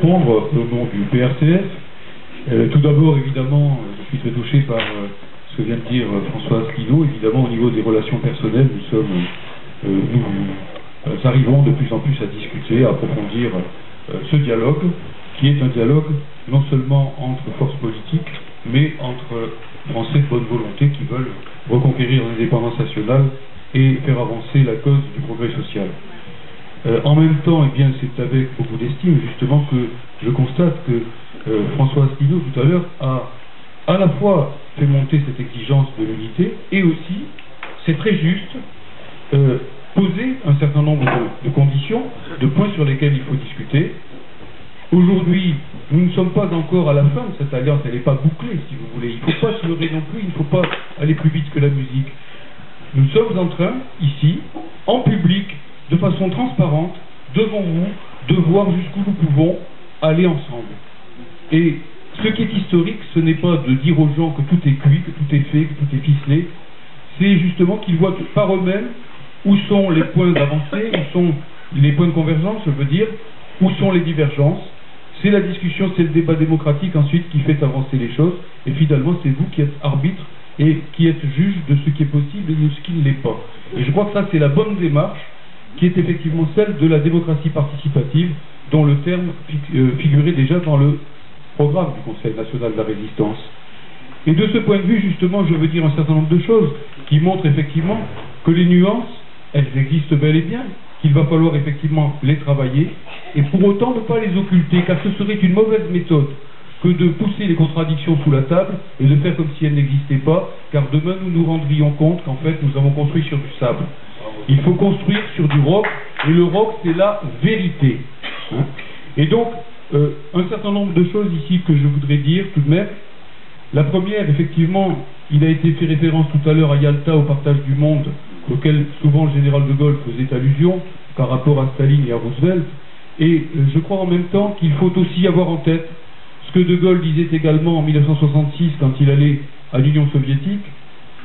répondre au nom du PRCF. Euh, tout d'abord, évidemment, je suis très touché par euh, ce que vient de dire euh, François Asselineau. Évidemment, au niveau des relations personnelles, nous sommes, euh, nous euh, arrivons de plus en plus à discuter, à approfondir euh, ce dialogue, qui est un dialogue non seulement entre forces politiques, mais entre Français de bonne volonté qui veulent reconquérir l'indépendance nationale et faire avancer la cause du progrès social. Euh, en même temps, eh bien, c'est avec beaucoup d'estime justement que je constate que euh, François Asselineau tout à l'heure a à la fois fait monter cette exigence de l'unité et aussi, c'est très juste, euh, poser un certain nombre de, conditions, de points sur lesquels il faut discuter. Aujourd'hui, nous ne sommes pas encore à la fin de cette alliance, elle n'est pas bouclée si vous voulez. Il ne faut pas se leurrer non plus, il ne faut pas aller plus vite que la musique. Nous sommes en train, ici, en public, de façon transparente, devant vous, de voir jusqu'où nous pouvons aller ensemble. Et ce qui est historique, ce n'est pas de dire aux gens que tout est cuit, que tout est fait, que tout est ficelé, c'est justement qu'ils voient par eux-mêmes où sont les points d'avancée, où sont les points de convergence, je veux dire, où sont les divergences. C'est la discussion, c'est le débat démocratique ensuite qui fait avancer les choses, et finalement c'est vous qui êtes arbitre et qui êtes juge de ce qui est possible et de ce qui ne l'est pas. Et je crois que ça c'est la bonne démarche, qui est effectivement celle de la démocratie participative, dont le terme euh, figurait déjà dans le programme du Conseil national de la résistance. Et de ce point de vue, justement, je veux dire un certain nombre de choses qui montrent effectivement que les nuances, elles existent bel et bien, qu'il va falloir effectivement les travailler, et pour autant ne pas les occulter, car ce serait une mauvaise méthode que de pousser les contradictions sous la table et de faire comme si elles n'existaient pas, car demain nous nous rendrions compte qu'en fait nous avons construit sur du sable. Il faut construire sur du roc, et le roc c'est la vérité. Hein. et donc, euh, un certain nombre de choses ici que je voudrais dire tout de même. La première, effectivement, il a été fait référence tout à l'heure à Yalta au partage du monde, auquel souvent le général de Gaulle faisait allusion par rapport à Staline et à Roosevelt. Et euh, je crois en même temps qu'il faut aussi avoir en tête ce que de Gaulle disait également en 1966 quand il allait à l'Union soviétique,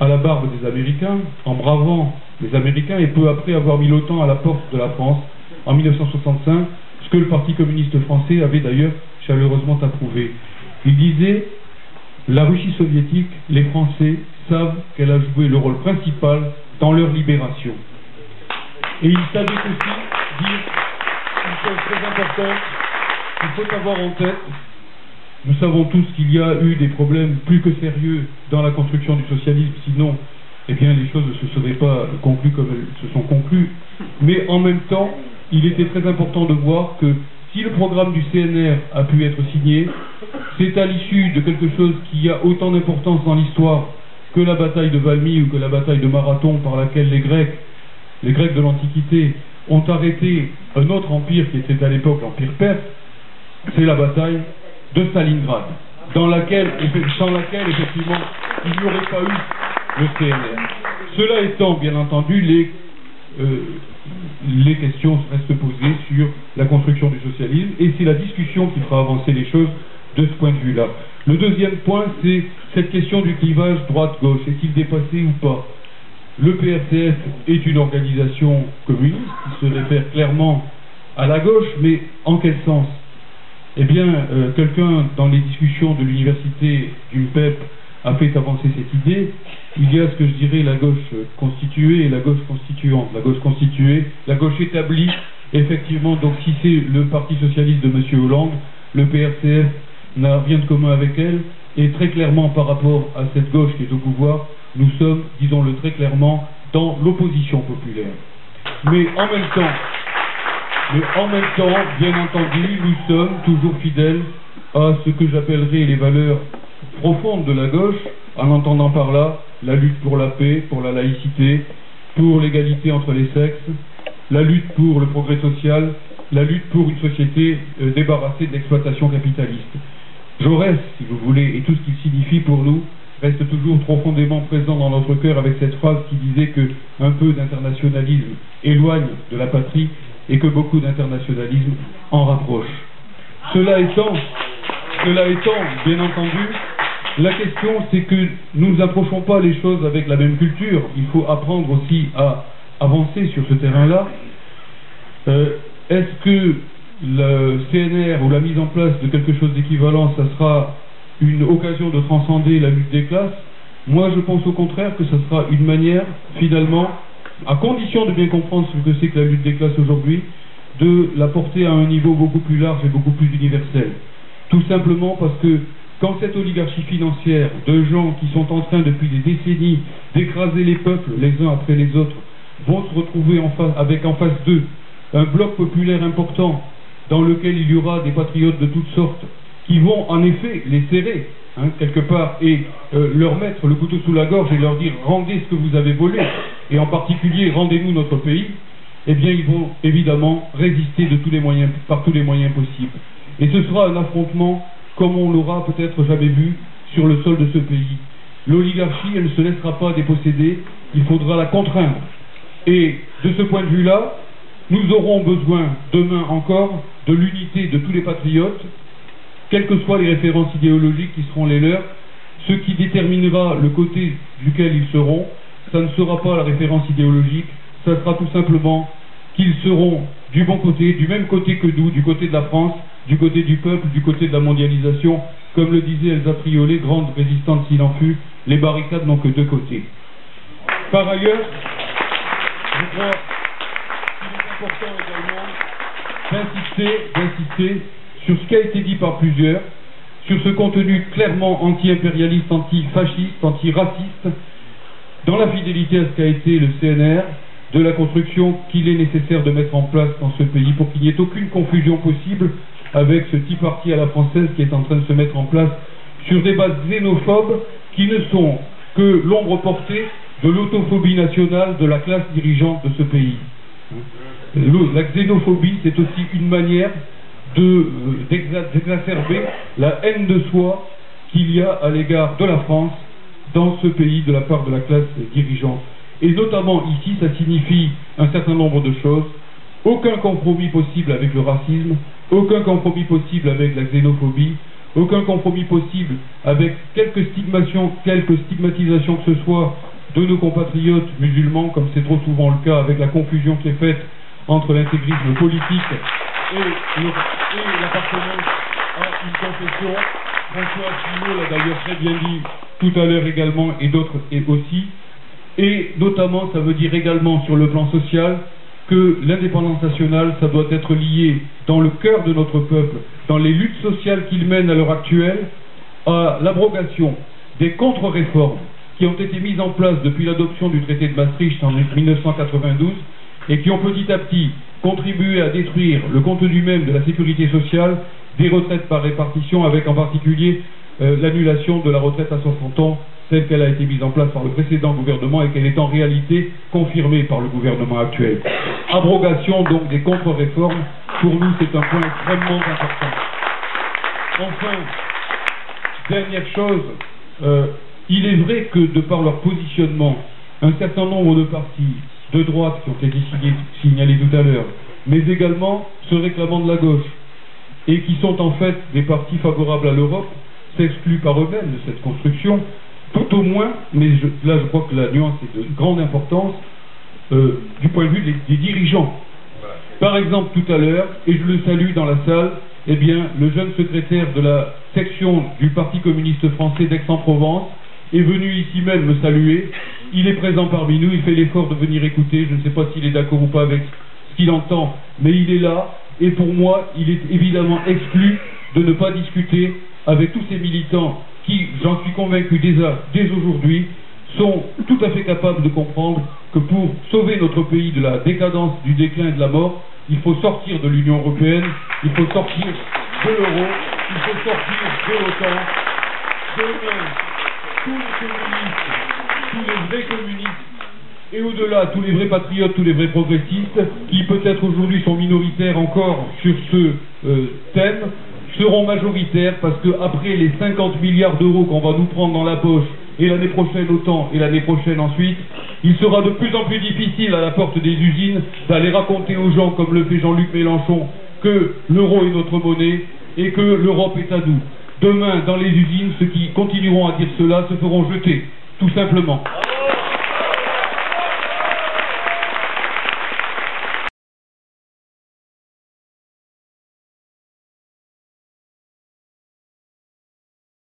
à la barbe des Américains, en bravant les Américains, et peu après avoir mis l'OTAN à la porte de la France en 1965, ce que le Parti communiste français avait d'ailleurs chaleureusement approuvé. Il disait la Russie soviétique, les Français savent qu'elle a joué le rôle principal dans leur libération. Et il savait aussi dire une chose très importante qu'il faut avoir en tête. Nous savons tous qu'il y a eu des problèmes plus que sérieux dans la construction du socialisme, sinon, eh bien, les choses ne se seraient pas conclues comme elles se sont conclues. Mais en même temps, il était très important de voir que si le programme du CNR a pu être signé, c'est à l'issue de quelque chose qui a autant d'importance dans l'histoire que la bataille de Valmy ou que la bataille de Marathon par laquelle les Grecs, les Grecs de l'Antiquité, ont arrêté un autre empire qui était à l'époque l'empire perse, c'est la bataille de Stalingrad, dans laquelle, sans laquelle effectivement il n'y aurait pas eu le CNR. Cela étant, bien entendu, les euh, les questions restent posées sur la construction du socialisme et c'est la discussion qui fera avancer les choses de ce point de vue-là. Le deuxième point, c'est cette question du clivage droite-gauche. Est-il dépassé ou pas? Le PRCF est une organisation communiste qui se réfère clairement à la gauche, mais en quel sens? Eh bien, euh, quelqu'un dans les discussions de l'université du PEP a fait avancer cette idée, il y a ce que je dirais la gauche constituée et la gauche constituante. La gauche constituée, la gauche établie, effectivement, donc si c'est le Parti Socialiste de M. Hollande, le PRCF n'a rien de commun avec elle, et très clairement par rapport à cette gauche qui est au pouvoir, nous sommes, disons-le très clairement, dans l'opposition populaire. Mais en même temps, en même temps, bien entendu, nous sommes toujours fidèles à ce que j'appellerais les valeurs profonde de la gauche, en entendant par là la lutte pour la paix, pour la laïcité, pour l'égalité entre les sexes, la lutte pour le progrès social, la lutte pour une société euh, débarrassée de l'exploitation capitaliste. Jaurès, si vous voulez, et tout ce qu'il signifie pour nous, reste toujours profondément présent dans notre cœur avec cette phrase qui disait que un peu d'internationalisme éloigne de la patrie et que beaucoup d'internationalisme en rapproche. Cela étant, cela étant, bien entendu, la question, c'est que nous n'approchons pas les choses avec la même culture. Il faut apprendre aussi à avancer sur ce terrain-là. Euh, Est-ce que le CNR ou la mise en place de quelque chose d'équivalent, ça sera une occasion de transcender la lutte des classes? Moi, je pense au contraire que ce sera une manière, finalement, à condition de bien comprendre ce que c'est que la lutte des classes aujourd'hui, de la porter à un niveau beaucoup plus large et beaucoup plus universel. Tout simplement parce que quand cette oligarchie financière de gens qui sont en train depuis des décennies d'écraser les peuples les uns après les autres vont se retrouver avec en face d'eux un bloc populaire important dans lequel il y aura des patriotes de toutes sortes qui vont en effet les serrer hein, quelque part et euh, leur mettre le couteau sous la gorge et leur dire rendez ce que vous avez volé et en particulier rendez-nous notre pays, eh bien ils vont évidemment résister par tous les moyens possibles. Et ce sera un affrontement comme on l'aura peut-être jamais vu sur le sol de ce pays. L'oligarchie, elle ne se laissera pas déposséder, il faudra la contraindre. Et de ce point de vue-là, nous aurons besoin demain encore de l'unité de tous les patriotes, quelles que soient les références idéologiques qui seront les leurs. Ce qui déterminera le côté duquel ils seront, ça ne sera pas la référence idéologique, ça sera tout simplement qu'ils seront du bon côté, du même côté que nous, du côté de la France, du côté du peuple, du côté de la mondialisation. Comme le disait Elsa Triolet, grande résistante s'il en fut, les barricades n'ont que deux côtés. Par ailleurs, je crois qu'il est important également d'insister, d'insister sur ce qui a été dit par plusieurs, sur ce contenu clairement anti-impérialiste, anti-fasciste, anti-raciste, dans la fidélité à ce qu'a été le CNR, de la construction qu'il est nécessaire de mettre en place dans ce pays pour qu'il n'y ait aucune confusion possible avec ce petit parti à la française qui est en train de se mettre en place sur des bases xénophobes qui ne sont que l'ombre portée de l'autophobie nationale de la classe dirigeante de ce pays. La xénophobie, c'est aussi une manière euh, d'exacerber la haine de soi qu'il y a à l'égard de la France dans ce pays de la part de la classe dirigeante. Et notamment ici, ça signifie un certain nombre de choses. Aucun compromis possible avec le racisme, aucun compromis possible avec la xénophobie, aucun compromis possible avec quelque stigmatisation, quelque stigmatisation que ce soit de nos compatriotes musulmans, comme c'est trop souvent le cas avec la confusion qui est faite entre l'intégrisme politique et, l'appartenance à une confession. François Asselineau l'a d'ailleurs très bien dit tout à l'heure également, et d'autres et aussi. Et notamment, ça veut dire également sur le plan social que l'indépendance nationale, ça doit être lié dans le cœur de notre peuple, dans les luttes sociales qu'il mène à l'heure actuelle, à l'abrogation des contre-réformes qui ont été mises en place depuis l'adoption du traité de Maastricht en 1992 et qui ont petit à petit contribué à détruire le contenu même de la sécurité sociale, des retraites par répartition, avec en particulier euh, l'annulation de la retraite à 60 ans telle qu'elle a été mise en place par le précédent gouvernement et qu'elle est en réalité confirmée par le gouvernement actuel. Abrogation donc des contre-réformes, pour nous c'est un point extrêmement important. Enfin, dernière chose, euh, il est vrai que de par leur positionnement, un certain nombre de partis de droite qui ont été signalés tout à l'heure, mais également ceux réclamant de la gauche, et qui sont en fait des partis favorables à l'Europe, s'excluent par eux-mêmes de cette construction, tout au moins, mais là je crois que la nuance est de grande importance, euh, du point de vue des, dirigeants. Par exemple, tout à l'heure, et je le salue dans la salle, eh bien, le jeune secrétaire de la section du Parti communiste français d'Aix-en-Provence est venu ici même me saluer. Il est présent parmi nous, il fait l'effort de venir écouter. Je ne sais pas s'il est d'accord ou pas avec ce qu'il entend, mais il est là. Et pour moi, il est évidemment exclu de ne pas discuter avec tous ces militants qui, j'en suis convaincu dès aujourd'hui, sont tout à fait capables de comprendre que pour sauver notre pays de la décadence, du déclin et de la mort, il faut sortir de l'Union européenne, il faut sortir de l'euro, il faut sortir de l'OTAN. Demain, tous les communistes, tous les vrais communistes, et au-delà, tous les vrais patriotes, tous les vrais progressistes, qui peut-être aujourd'hui sont minoritaires encore sur ce euh, thème, seront majoritaires parce que après les 50 milliards d'euros qu'on va nous prendre dans la poche et l'année prochaine autant et l'année prochaine ensuite, il sera de plus en plus difficile à la porte des usines d'aller raconter aux gens, comme le fait Jean-Luc Mélenchon, que l'euro est notre monnaie et que l'Europe est à nous. Demain, dans les usines, ceux qui continueront à dire cela se feront jeter, tout simplement.